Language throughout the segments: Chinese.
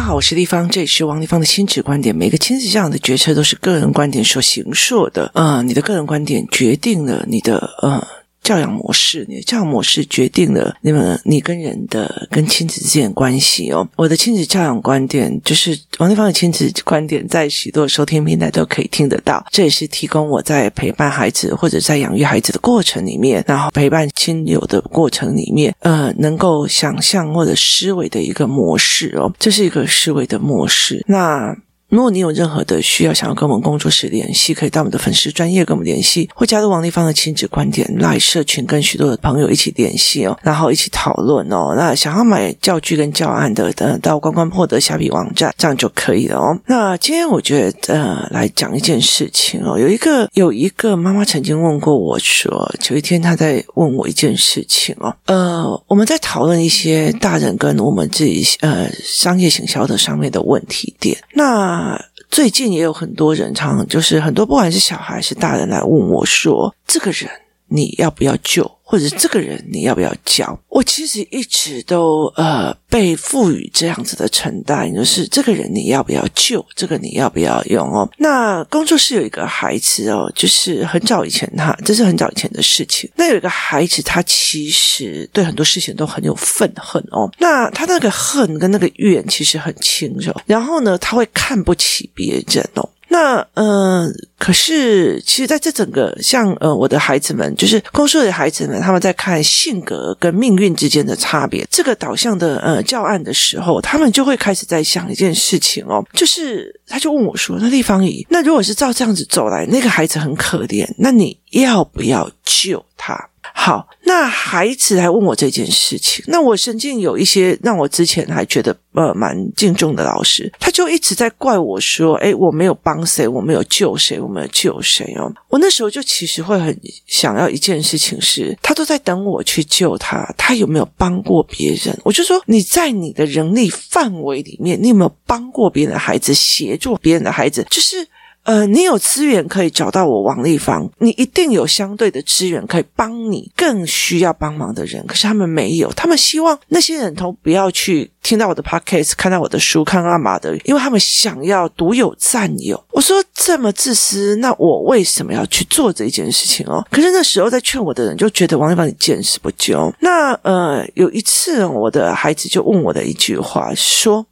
大家好，我是立方，这里是王立方的亲子观点。每个亲子这样的决策都是个人观点所形塑的，呃，你的个人观点决定了你的呃。教养模式，你的教养模式决定了你们你跟人的跟亲子之间的关系哦。我的亲子教养观点就是王立芳的亲子观点，在许多收听平台都可以听得到。这也是提供我在陪伴孩子或者在养育孩子的过程里面，然后陪伴亲友的过程里面，呃，能够想象或者思维的一个模式哦。这是一个思维的模式。那。如果你有任何的需要，想要跟我们工作室联系，可以到我们的粉丝专业跟我们联系，或加入王丽芳的亲子观点 Live 社群，跟许多的朋友一起联系哦，然后一起讨论哦。那想要买教具跟教案的，等到关关破的虾皮网站，这样就可以了哦。那今天我觉得，呃，来讲一件事情哦。有一个有一个妈妈曾经问过我说，有一天她在问我一件事情哦，呃，我们在讨论一些大人跟我们自己呃商业行销的上面的问题点，那。啊最近也有很多人，常常就是很多，不管是小孩是大人来问我说：“这个人你要不要救？”或者这个人你要不要教？我其实一直都呃被赋予这样子的承担，就是这个人你要不要救？这个你要不要用哦？那工作室有一个孩子哦，就是很早以前他这是很早以前的事情。那有一个孩子，他其实对很多事情都很有愤恨哦。那他那个恨跟那个怨其实很轻柔，然后呢，他会看不起别人哦。那呃，可是其实在这整个像呃，我的孩子们，就是公司的孩子们，他们在看性格跟命运之间的差别这个导向的呃教案的时候，他们就会开始在想一件事情哦，就是他就问我说：“那丽芳姨，那如果是照这样子走来，那个孩子很可怜，那你要不要救他？”好，那孩子来问我这件事情，那我曾经有一些让我之前还觉得呃蛮敬重的老师，他就一直在怪我说，诶，我没有帮谁，我没有救谁，我没有救谁哦。我那时候就其实会很想要一件事情是，他都在等我去救他，他有没有帮过别人？我就说你在你的能力范围里面，你有没有帮过别人的孩子，协助别人的孩子？就是。呃，你有资源可以找到我王丽芳，你一定有相对的资源可以帮你更需要帮忙的人。可是他们没有，他们希望那些人都不要去听到我的 podcast，看到我的书，看阿玛的，因为他们想要独有占有。我说这么自私，那我为什么要去做这一件事情哦？可是那时候在劝我的人就觉得王丽芳你见死不救。那呃，有一次我的孩子就问我的一句话说：“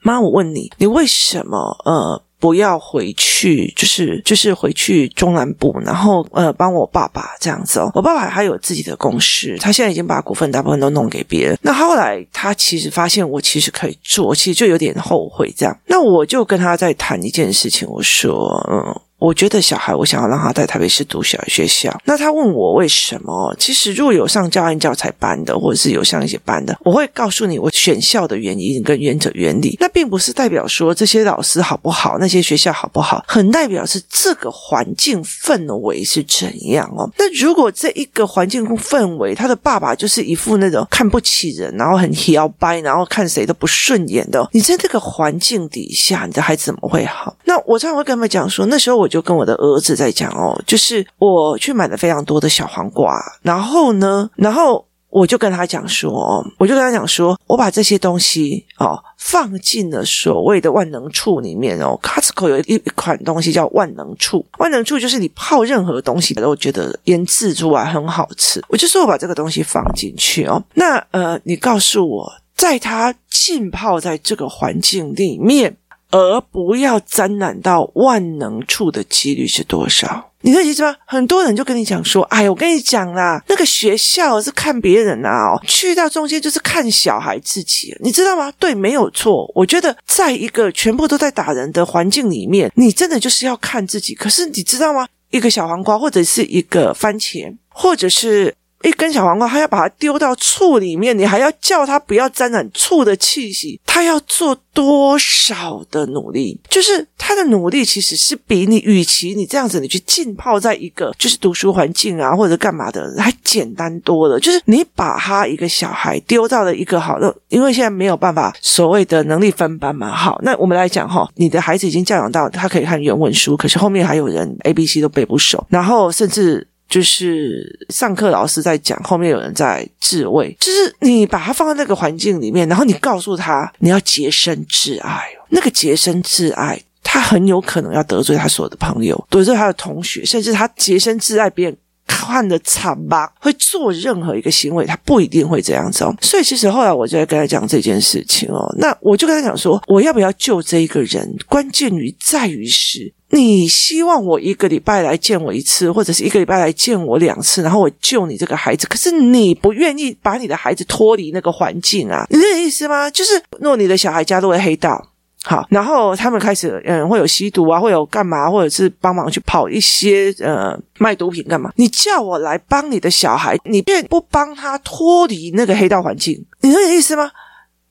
妈，我问你，你为什么呃？”不要回去，就是就是回去中南部，然后呃帮我爸爸这样子哦。我爸爸他有自己的公司，他现在已经把股份大部分都弄给别人。那后来他其实发现我其实可以做，其实就有点后悔这样。那我就跟他在谈一件事情，我说嗯。我觉得小孩，我想要让他在台北市读小学校。那他问我为什么？其实如果有上教案教材班的，或者是有上一些班的，我会告诉你我选校的原因跟原则原理。那并不是代表说这些老师好不好，那些学校好不好，很代表是这个环境氛围是怎样哦。那如果这一个环境氛围，他的爸爸就是一副那种看不起人，然后很摇摆，然后看谁都不顺眼的，你在这个环境底下，你的孩子怎么会好？那我常常会跟他们讲说，那时候我。就跟我的儿子在讲哦，就是我去买了非常多的小黄瓜，然后呢，然后我就跟他讲说，我就跟他讲说，我把这些东西哦放进了所谓的万能醋里面哦，Costco 有一一款东西叫万能醋，万能醋就是你泡任何东西都觉得腌制出来很好吃，我就说我把这个东西放进去哦，那呃，你告诉我，在它浸泡在这个环境里面。而不要沾染到万能处的几率是多少？你的意思吗？很多人就跟你讲说：“哎，我跟你讲啦，那个学校是看别人啊，哦，去到中间就是看小孩自己，你知道吗？”对，没有错。我觉得在一个全部都在打人的环境里面，你真的就是要看自己。可是你知道吗？一个小黄瓜，或者是一个番茄，或者是。一根小黄瓜，他要把它丢到醋里面，你还要叫他不要沾染醋的气息，他要做多少的努力？就是他的努力其实是比你，与其你这样子，你去浸泡在一个就是读书环境啊，或者干嘛的，还简单多了。就是你把他一个小孩丢到了一个好的，因为现在没有办法所谓的能力分班嘛。好，那我们来讲哈，你的孩子已经教养到他可以看原文书，可是后面还有人 A、B、C 都背不熟，然后甚至。就是上课老师在讲，后面有人在自慰，就是你把他放在那个环境里面，然后你告诉他你要洁身自爱，那个洁身自爱，他很有可能要得罪他所有的朋友，得罪他的同学，甚至他洁身自爱别人。看的惨吧，会做任何一个行为，他不一定会这样子哦。所以其实后来我就在跟他讲这件事情哦。那我就跟他讲说，我要不要救这一个人，关键于在于是，你希望我一个礼拜来见我一次，或者是一个礼拜来见我两次，然后我救你这个孩子。可是你不愿意把你的孩子脱离那个环境啊？你这个意思吗？就是若你的小孩加入了黑道。好，然后他们开始，嗯，会有吸毒啊，会有干嘛，或者是帮忙去跑一些，呃，卖毒品干嘛？你叫我来帮你的小孩，你便不帮他脱离那个黑道环境，你有意思吗？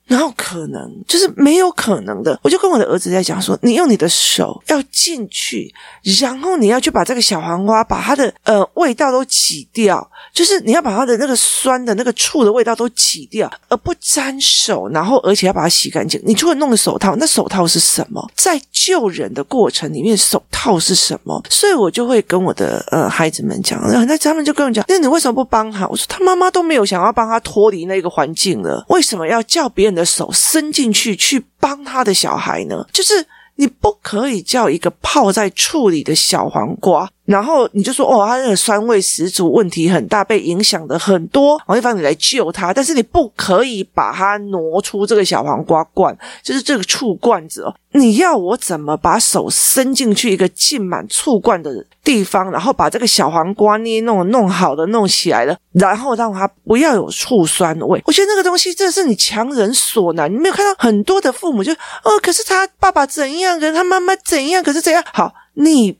然后可能就是没有可能的，我就跟我的儿子在讲说，你用你的手要进去，然后你要去把这个小黄瓜把它的呃味道都挤掉，就是你要把它的那个酸的那个醋的味道都挤掉，而不沾手，然后而且要把它洗干净。你除了弄个手套，那手套是什么？在救人的过程里面，手套是什么？所以我就会跟我的呃孩子们讲，那他们就跟我讲，那你为什么不帮他？我说他妈妈都没有想要帮他脱离那个环境了，为什么要叫别人的手伸进去去帮他的小孩呢？就是你不可以叫一个泡在醋里的小黄瓜。然后你就说哦，他那个酸味十足，问题很大，被影响的很多。王一芳，你来救他，但是你不可以把它挪出这个小黄瓜罐，就是这个醋罐子哦。你要我怎么把手伸进去一个浸满醋罐的地方，然后把这个小黄瓜捏弄弄好的弄起来了，然后让它不要有醋酸味？我觉得那个东西真的是你强人所难。你没有看到很多的父母就哦，可是他爸爸怎样，可是他妈妈怎样，可是怎样？好，你。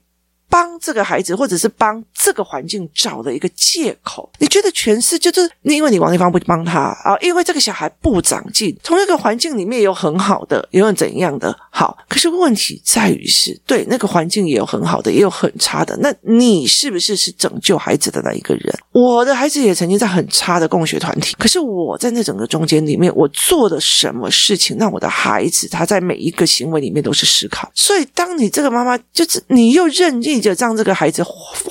帮这个孩子，或者是帮这个环境找了一个借口，你觉得全是就是因为你王一芳不帮他啊，因为这个小孩不长进，从那个环境里面有很好的，也有怎样的好，可是问题在于是对那个环境也有很好的，也有很差的，那你是不是是拯救孩子的那一个人？我的孩子也曾经在很差的共学团体，可是我在那整个中间里面，我做了什么事情让我的孩子他在每一个行为里面都是思考？所以当你这个妈妈就是你又认定。就让这个孩子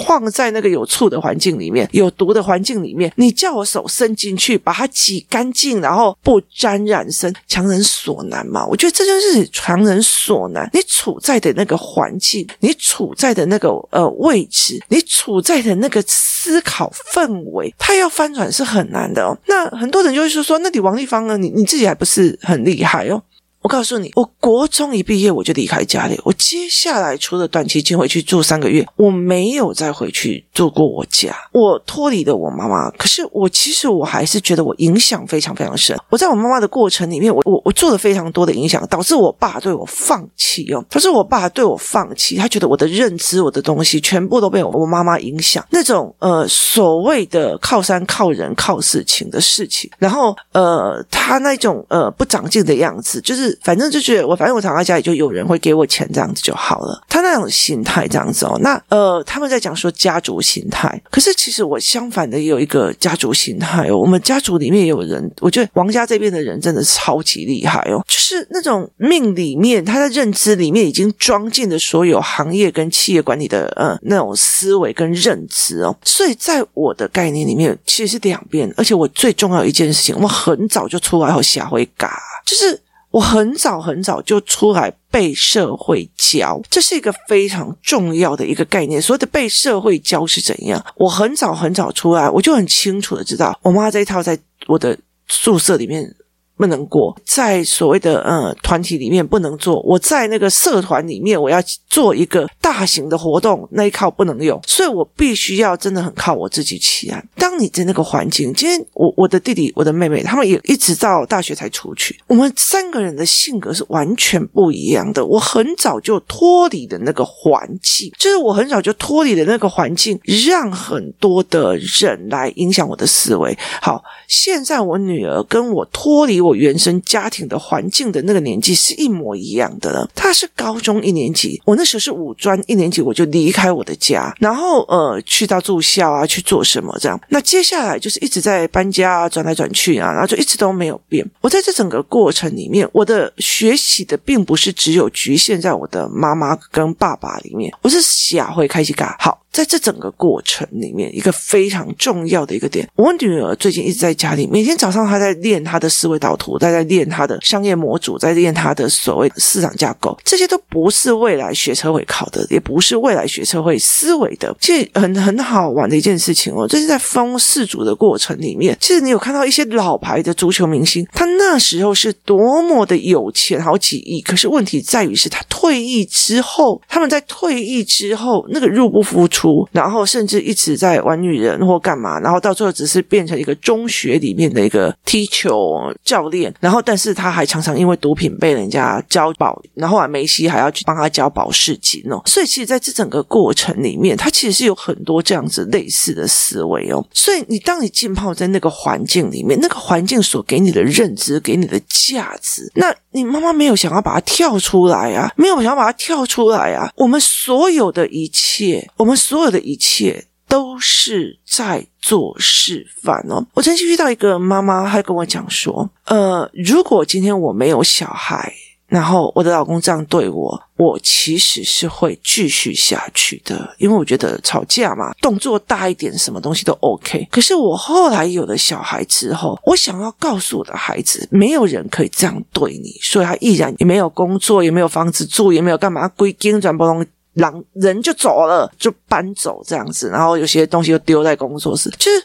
放在那个有醋的环境里面，有毒的环境里面，你叫我手伸进去把它挤干净，然后不沾染身，强人所难嘛？我觉得这就是强人所难。你处在的那个环境，你处在的那个呃位置，你处在的那个思考氛围，他要翻转是很难的哦。那很多人就会说说，那你王立芳呢？你你自己还不是很厉害哦？我告诉你，我国中一毕业我就离开家里。我接下来除了短期间回去住三个月，我没有再回去住过我家。我脱离了我妈妈，可是我其实我还是觉得我影响非常非常深。我在我妈妈的过程里面，我我我做了非常多的影响，导致我爸对我放弃哦。导致我爸对我放弃，他觉得我的认知、我的东西全部都被我妈妈影响。那种呃所谓的靠山靠人靠事情的事情，然后呃他那种呃不长进的样子，就是。反正就觉得我，反正我躺在家里就有人会给我钱，这样子就好了。他那种心态这样子哦，那呃，他们在讲说家族心态，可是其实我相反的也有一个家族心态哦。我们家族里面也有人，我觉得王家这边的人真的超级厉害哦，就是那种命里面，他的认知里面已经装进了所有行业跟企业管理的呃那种思维跟认知哦。所以在我的概念里面，其实是两边，而且我最重要一件事情，我很早就出来后下回嘎，就是。我很早很早就出来被社会教，这是一个非常重要的一个概念。所谓的被社会教是怎样？我很早很早出来，我就很清楚的知道，我妈这一套在我的宿舍里面。不能过，在所谓的呃团体里面不能做。我在那个社团里面，我要做一个大型的活动，那一靠不能用，所以我必须要真的很靠我自己起来。当你在那个环境，今天我我的弟弟、我的妹妹，他们也一直到大学才出去。我们三个人的性格是完全不一样的。我很早就脱离的那个环境，就是我很早就脱离的那个环境，让很多的人来影响我的思维。好，现在我女儿跟我脱离。我原生家庭的环境的那个年纪是一模一样的了。他是高中一年级，我那时候是五专一年级，我就离开我的家，然后呃去到住校啊，去做什么这样。那接下来就是一直在搬家，啊转来转去啊，然后就一直都没有变。我在这整个过程里面，我的学习的并不是只有局限在我的妈妈跟爸爸里面，我是小会开始干好。在这整个过程里面，一个非常重要的一个点，我女儿最近一直在家里，每天早上她在练她的思维导图，在在练她的商业模组，在练她的所谓市场架构，这些都不是未来学车会考的，也不是未来学车会思维的。其实很很好玩的一件事情哦，最近在封四组的过程里面，其实你有看到一些老牌的足球明星，他那时候是多么的有钱，好几亿，可是问题在于是他退役之后，他们在退役之后那个入不敷出，然后甚至一直在玩女人或干嘛，然后到最后只是变成一个中学里面的一个踢球教练，然后但是他还常常因为毒品被人家交保，然后啊梅西还要去帮他交保释金哦，所以其实在这整个过程里面，他其实是有很多这样子类似的思维哦，所以你当你浸泡在那个环境里面，那个环境所给你的认知，给你的价值，那你妈妈没有想要把它跳出来啊，没有想要把它跳出来啊，我们所有的一切，我们所有的一切。都是在做示范哦。我曾经遇到一个妈妈，她跟我讲说：“呃，如果今天我没有小孩，然后我的老公这样对我，我其实是会继续下去的，因为我觉得吵架嘛，动作大一点，什么东西都 OK。可是我后来有了小孩之后，我想要告诉我的孩子，没有人可以这样对你，所以他毅然也没有工作，也没有房子住，也没有干嘛，归根转不动。”狼人就走了，就搬走这样子，然后有些东西又丢在工作室。就是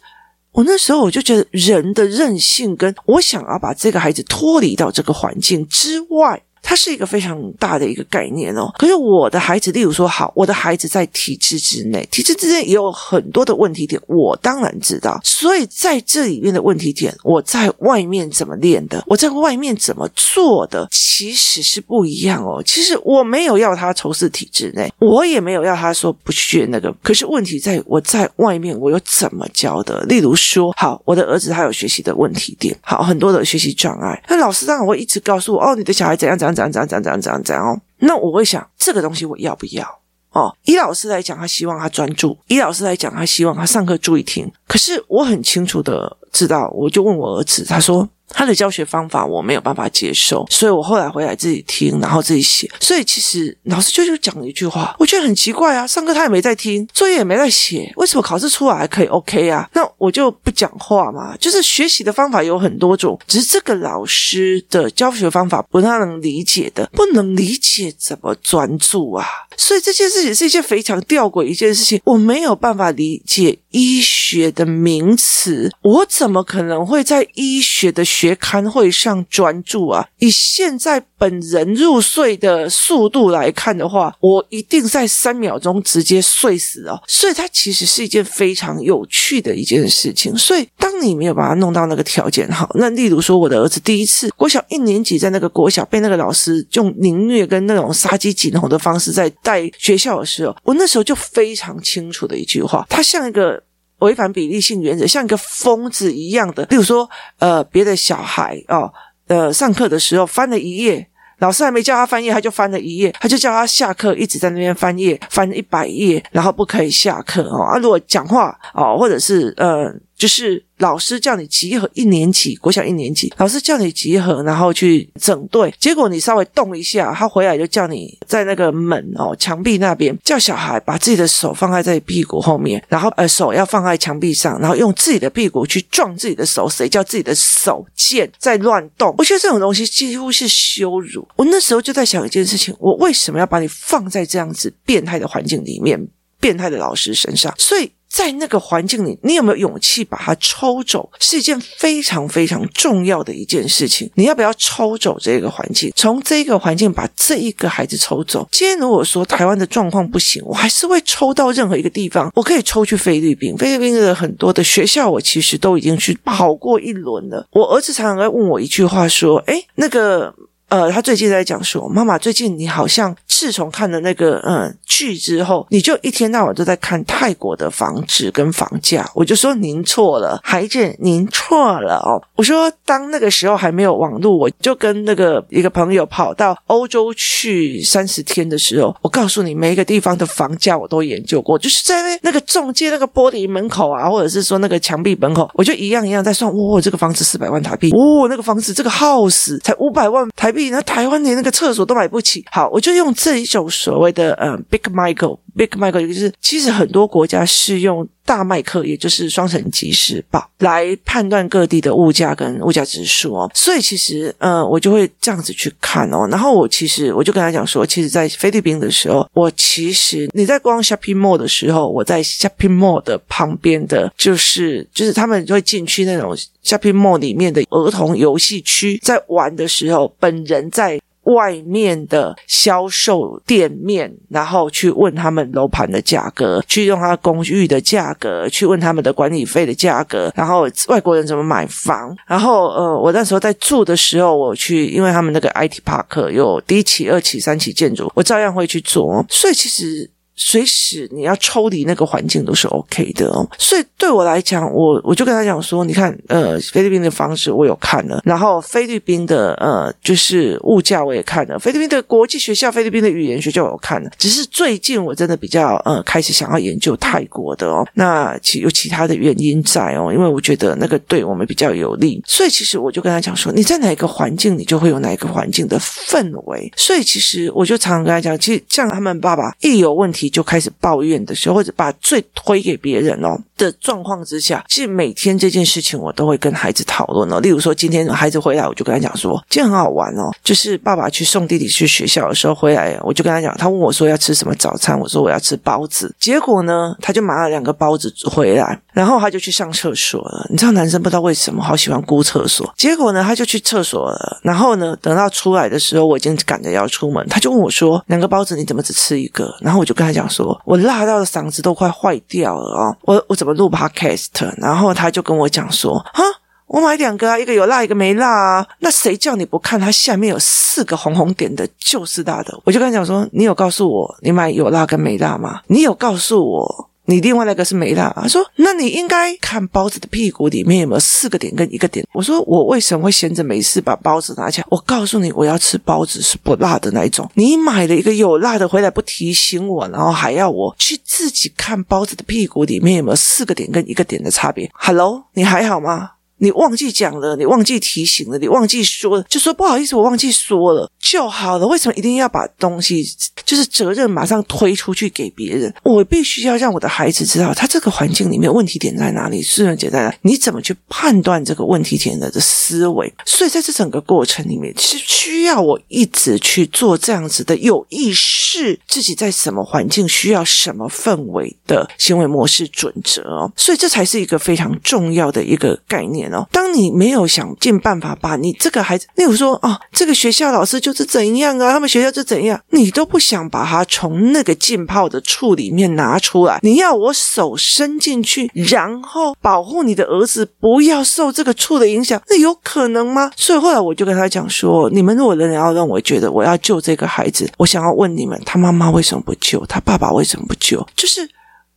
我那时候我就觉得人的任性，跟我想要把这个孩子脱离到这个环境之外。它是一个非常大的一个概念哦。可是我的孩子，例如说，好，我的孩子在体制之内，体制之内也有很多的问题点，我当然知道。所以在这里面的问题点，我在外面怎么练的，我在外面怎么做的，其实是不一样哦。其实我没有要他仇视体制内，我也没有要他说不学那个。可是问题在我在外面，我又怎么教的？例如说，好，我的儿子他有学习的问题点，好，很多的学习障碍，那老师当然会一直告诉我，哦，你的小孩怎样怎样这。样这样这样这样这样怎样哦？那我会想，这个东西我要不要？哦，以老师来讲，他希望他专注；以老师来讲，他希望他上课注意听。可是我很清楚的知道，我就问我儿子，他说。他的教学方法我没有办法接受，所以我后来回来自己听，然后自己写。所以其实老师就就讲了一句话，我觉得很奇怪啊，上课他也没在听，作业也没在写，为什么考试出来还可以 OK 啊？那我就不讲话嘛。就是学习的方法有很多种，只是这个老师的教学方法不太能理解的，不能理解怎么专注啊。所以这件事情是一件非常吊诡一件事情，我没有办法理解医学的名词，我怎么可能会在医学的学学刊会上专注啊！以现在本人入睡的速度来看的话，我一定在三秒钟直接睡死哦。所以它其实是一件非常有趣的一件事情。所以当你没有把它弄到那个条件好，那例如说我的儿子第一次国小一年级在那个国小被那个老师用凌虐跟那种杀鸡儆猴的方式在带学校的时候，我那时候就非常清楚的一句话，他像一个。违反比例性原则，像一个疯子一样的。例如说，呃，别的小孩哦，呃，上课的时候翻了一页，老师还没叫他翻页，他就翻了一页，他就叫他下课，一直在那边翻页，翻一百页，然后不可以下课哦。啊，如果讲话哦，或者是呃，就是。老师叫你集合一年级，国小一年级，老师叫你集合，然后去整队。结果你稍微动一下，他回来就叫你在那个门哦墙壁那边，叫小孩把自己的手放在在屁股后面，然后呃手要放在墙壁上，然后用自己的屁股去撞自己的手。谁叫自己的手贱在乱动？我觉得这种东西几乎是羞辱。我那时候就在想一件事情：我为什么要把你放在这样子变态的环境里面，变态的老师身上？所以。在那个环境里，你有没有勇气把它抽走？是一件非常非常重要的一件事情。你要不要抽走这个环境？从这个环境把这一个孩子抽走？今天如果说台湾的状况不行，我还是会抽到任何一个地方。我可以抽去菲律宾，菲律宾的很多的学校，我其实都已经去跑过一轮了。我儿子常常在问我一句话，说：“诶，那个。”呃，他最近在讲说，妈妈，最近你好像自从看了那个嗯剧之后，你就一天到晚都在看泰国的房子跟房价。我就说您错了，孩子，您错了哦。我说当那个时候还没有网络，我就跟那个一个朋友跑到欧洲去三十天的时候，我告诉你每一个地方的房价我都研究过，就是在那个中介那个玻璃门口啊，或者是说那个墙壁门口，我就一样一样在算，哇，这个房子四百万台币，哇，那个房子这个 house 才五百万台币。那台湾连那个厕所都买不起，好，我就用这一种所谓的呃，Big Michael Big Mac，就是其实很多国家是用大麦克，也就是双层即时报来判断各地的物价跟物价指数哦。所以其实，呃，我就会这样子去看哦。然后我其实我就跟他讲说，其实，在菲律宾的时候，我其实你在逛 Shopping Mall 的时候，我在 Shopping Mall 的旁边的，就是就是他们会进去那种 Shopping Mall 里面的儿童游戏区，在玩的时候，本人在。外面的销售店面，然后去问他们楼盘的价格，去用他公寓的价格，去问他们的管理费的价格，然后外国人怎么买房，然后呃，我那时候在住的时候，我去，因为他们那个 IT Park 有第一期、二期、三期建筑，我照样会去做，所以其实。随时你要抽离那个环境都是 OK 的哦，所以对我来讲，我我就跟他讲说，你看，呃，菲律宾的方式我有看了，然后菲律宾的呃，就是物价我也看了，菲律宾的国际学校、菲律宾的语言学校我有看了，只是最近我真的比较呃开始想要研究泰国的哦，那其有其他的原因在哦，因为我觉得那个对我们比较有利，所以其实我就跟他讲说，你在哪一个环境，你就会有哪一个环境的氛围，所以其实我就常常跟他讲，其实像他们爸爸一有问题。就开始抱怨的时候，或者把罪推给别人哦的状况之下，其实每天这件事情我都会跟孩子讨论哦。例如说，今天孩子回来，我就跟他讲说，今天很好玩哦，就是爸爸去送弟弟去学校的时候回来，我就跟他讲，他问我说要吃什么早餐，我说我要吃包子。结果呢，他就买了两个包子回来，然后他就去上厕所了。你知道男生不知道为什么好喜欢顾厕所，结果呢，他就去厕所了。然后呢，等到出来的时候，我已经赶着要出门，他就问我说，两个包子你怎么只吃一个？然后我就跟他讲说，我辣到的嗓子都快坏掉了哦，我我怎么录 podcast？然后他就跟我讲说，哈，我买两个啊，一个有辣，一个没辣啊。那谁叫你不看它下面有四个红红点的，就是辣的。我就跟他讲说，你有告诉我你买有辣跟没辣吗？你有告诉我？你另外那个是没辣，他说，那你应该看包子的屁股里面有没有四个点跟一个点。我说，我为什么会闲着没事把包子拿起来？我告诉你，我要吃包子是不辣的那一种。你买了一个有辣的回来不提醒我，然后还要我去自己看包子的屁股里面有没有四个点跟一个点的差别。Hello，你还好吗？你忘记讲了，你忘记提醒了，你忘记说了，就说不好意思，我忘记说了就好了。为什么一定要把东西就是责任马上推出去给别人？我必须要让我的孩子知道，他这个环境里面问题点在哪里，是很简单的。你怎么去判断这个问题点的思维？所以在这整个过程里面，是需要我一直去做这样子的有意识，自己在什么环境需要什么氛围的行为模式准则。所以这才是一个非常重要的一个概念。当你没有想尽办法把你这个孩子，例如说啊，这个学校老师就是怎样啊，他们学校就怎样，你都不想把他从那个浸泡的醋里面拿出来，你要我手伸进去，然后保护你的儿子不要受这个醋的影响，那有可能吗？所以后来我就跟他讲说，你们如果仍然要让我觉得我要救这个孩子，我想要问你们，他妈妈为什么不救？他爸爸为什么不救？就是。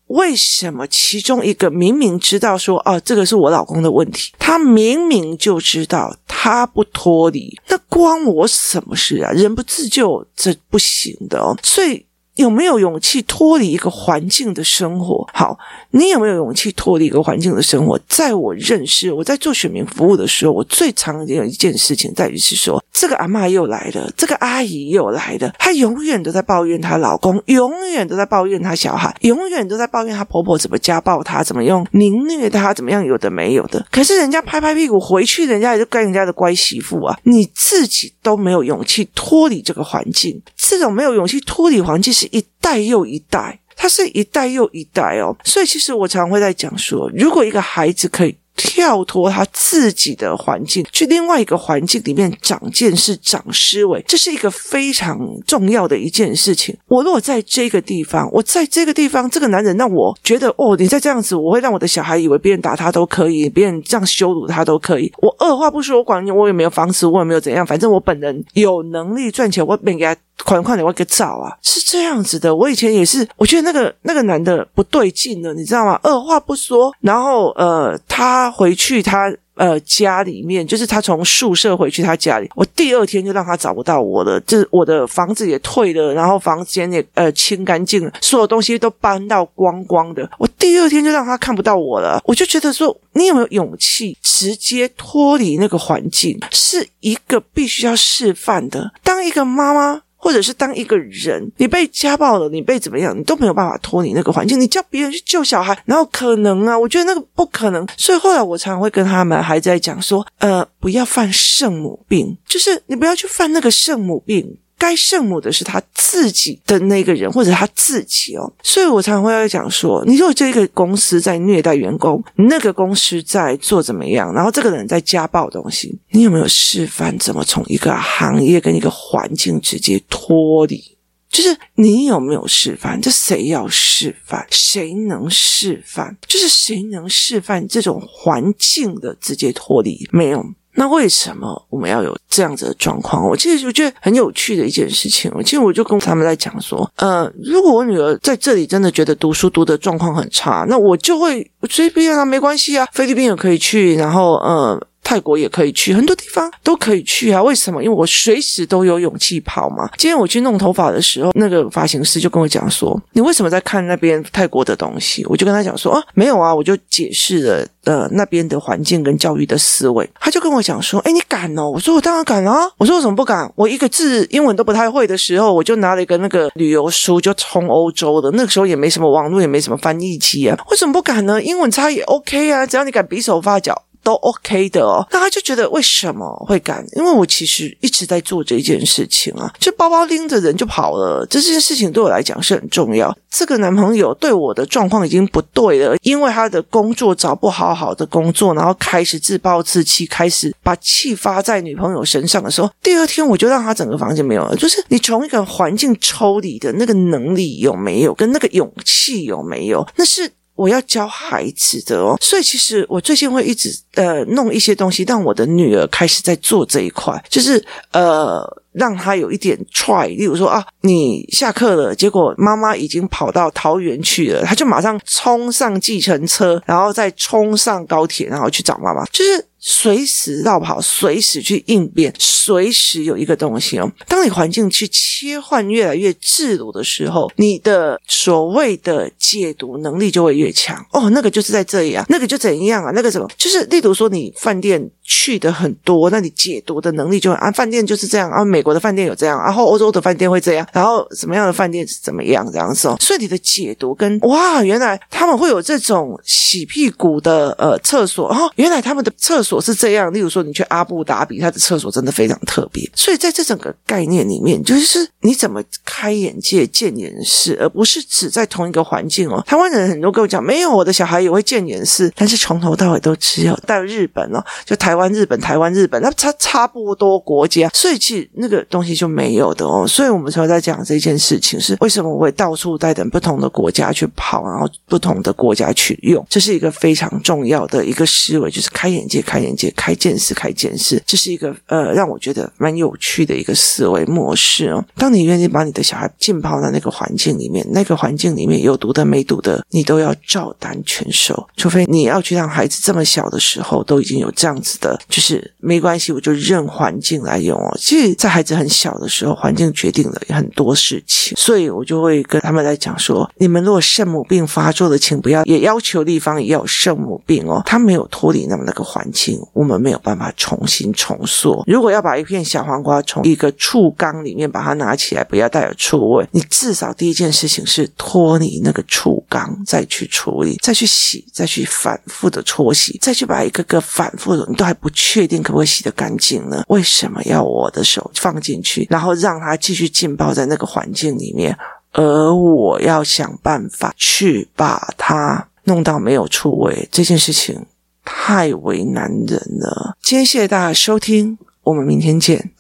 为什么其中一个明明知道说，哦，这个是我老公的问题，他明明就知道他不脱离，那关我什么事啊？人不自救，这不行的哦。所以。有没有勇气脱离一个环境的生活？好，你有没有勇气脱离一个环境的生活？在我认识我在做选民服务的时候，我最常见的一件事情在于是说，这个阿嬷又来了，这个阿姨又来了，她永远都在抱怨她老公，永远都在抱怨她小孩，永远都在抱怨她婆婆怎么家暴她，怎么用凌虐她，怎么样有的没有的。可是人家拍拍屁股回去，人家也就干人家的乖媳妇啊，你自己都没有勇气脱离这个环境，这种没有勇气脱离环境是。一代又一代，他是一代又一代哦，所以其实我常常会在讲说，如果一个孩子可以。跳脱他自己的环境，去另外一个环境里面长见识、长思维，这是一个非常重要的一件事情。我如果在这个地方，我在这个地方，这个男人让我觉得，哦，你再这样子，我会让我的小孩以为别人打他都可以，别人这样羞辱他都可以。我二话不说，我管你，我也没有房子，我也没有怎样，反正我本人有能力赚钱，我免给他款款的，我给找啊，是这样子的。我以前也是，我觉得那个那个男的不对劲了，你知道吗？二话不说，然后呃，他。回去，他呃家里面，就是他从宿舍回去他家里，我第二天就让他找不到我了，就是我的房子也退了，然后房间也呃清干净了，所有东西都搬到光光的，我第二天就让他看不到我了。我就觉得说，你有没有勇气直接脱离那个环境，是一个必须要示范的。当一个妈妈或者是当一个人，你被家暴了，你被怎么样，你都没有办法脱离那个环境。你叫别人去救小孩，然后可能啊？我觉得那个不可能。所以后来我常常会跟他们还在讲说，呃，不要犯圣母病，就是你不要去犯那个圣母病。该圣母的是他自己的那个人，或者他自己哦。所以我常常会要讲说，你如果这个公司在虐待员工，那个公司在做怎么样，然后这个人在家暴东西，你有没有示范怎么从一个行业跟一个环境直接脱离？就是你有没有示范？这谁要示范？谁能示范？就是谁能示范这种环境的直接脱离？没有。那为什么我们要有这样子的状况？我其实我觉得很有趣的一件事情。我其实我就跟他们在讲说，呃，如果我女儿在这里真的觉得读书读的状况很差，那我就会随便啊，没关系啊，菲律宾也可以去，然后呃。泰国也可以去，很多地方都可以去啊。为什么？因为我随时都有勇气跑嘛。今天我去弄头发的时候，那个发型师就跟我讲说：“你为什么在看那边泰国的东西？”我就跟他讲说：“啊，没有啊，我就解释了呃那边的环境跟教育的思维。”他就跟我讲说：“哎，你敢哦？”我说：“我当然敢啊。”我说：“我怎么不敢？我一个字英文都不太会的时候，我就拿了一个那个旅游书就冲欧洲的。那个时候也没什么网络，也没什么翻译器啊，为什么不敢呢？英文差也 OK 啊，只要你敢比手画脚。”都 OK 的哦，那他就觉得为什么会敢？因为我其实一直在做这件事情啊，就包包拎着人就跑了。这件事情对我来讲是很重要。这个男朋友对我的状况已经不对了，因为他的工作找不好好的工作，然后开始自暴自弃，开始把气发在女朋友身上的时候，第二天我就让他整个房间没有了。就是你从一个环境抽离的那个能力有没有，跟那个勇气有没有，那是。我要教孩子的哦，所以其实我最近会一直呃弄一些东西，让我的女儿开始在做这一块，就是呃让他有一点 try，例如说啊，你下课了，结果妈妈已经跑到桃园去了，他就马上冲上计程车，然后再冲上高铁，然后去找妈妈，就是。随时绕跑，随时去应变，随时有一个东西哦。当你环境去切换越来越自如的时候，你的所谓的解读能力就会越强哦。那个就是在这里啊，那个就怎样啊？那个什么，就是例如说你饭店去的很多，那你解读的能力就会啊，饭店就是这样啊，美国的饭店有这样，然后欧洲的饭店会这样，然后什么样的饭店是怎么样这样子哦。所以你的解读跟哇，原来他们会有这种洗屁股的呃厕所哦，原来他们的厕所。是这样，例如说你去阿布达比，他的厕所真的非常特别。所以在这整个概念里面，就是你怎么开眼界、见颜识，而不是只在同一个环境哦。台湾人很多跟我讲，没有我的小孩也会见颜识，但是从头到尾都只有到日本哦，就台湾、日本、台湾、日本，那差差不多国家，所以其实那个东西就没有的哦。所以我们才会在讲这件事情，是为什么我会到处带等不同的国家去跑，然后不同的国家去用，这是一个非常重要的一个思维，就是开眼界、开眼。眼界开见识，开见识，这是一个呃让我觉得蛮有趣的一个思维模式哦。当你你愿意把你的小孩浸泡在那个环境里面，那个环境里面有毒的没毒的，你都要照单全收。除非你要去让孩子这么小的时候都已经有这样子的，就是没关系，我就认环境来用哦。其实，在孩子很小的时候，环境决定了很多事情，所以我就会跟他们来讲说：你们如果圣母病发作的，请不要也要求立方也有圣母病哦。他没有脱离那么那个环境。我们没有办法重新重塑。如果要把一片小黄瓜从一个醋缸里面把它拿起起来，不要带有醋味，你至少第一件事情是脱离那个醋缸，再去处理，再去洗，再去反复的搓洗，再去把一个个反复的，你都还不确定可不可以洗得干净呢？为什么要我的手放进去，然后让它继续浸泡在那个环境里面，而我要想办法去把它弄到没有醋味这件事情？太为难人了。今天谢谢大家收听，我们明天见。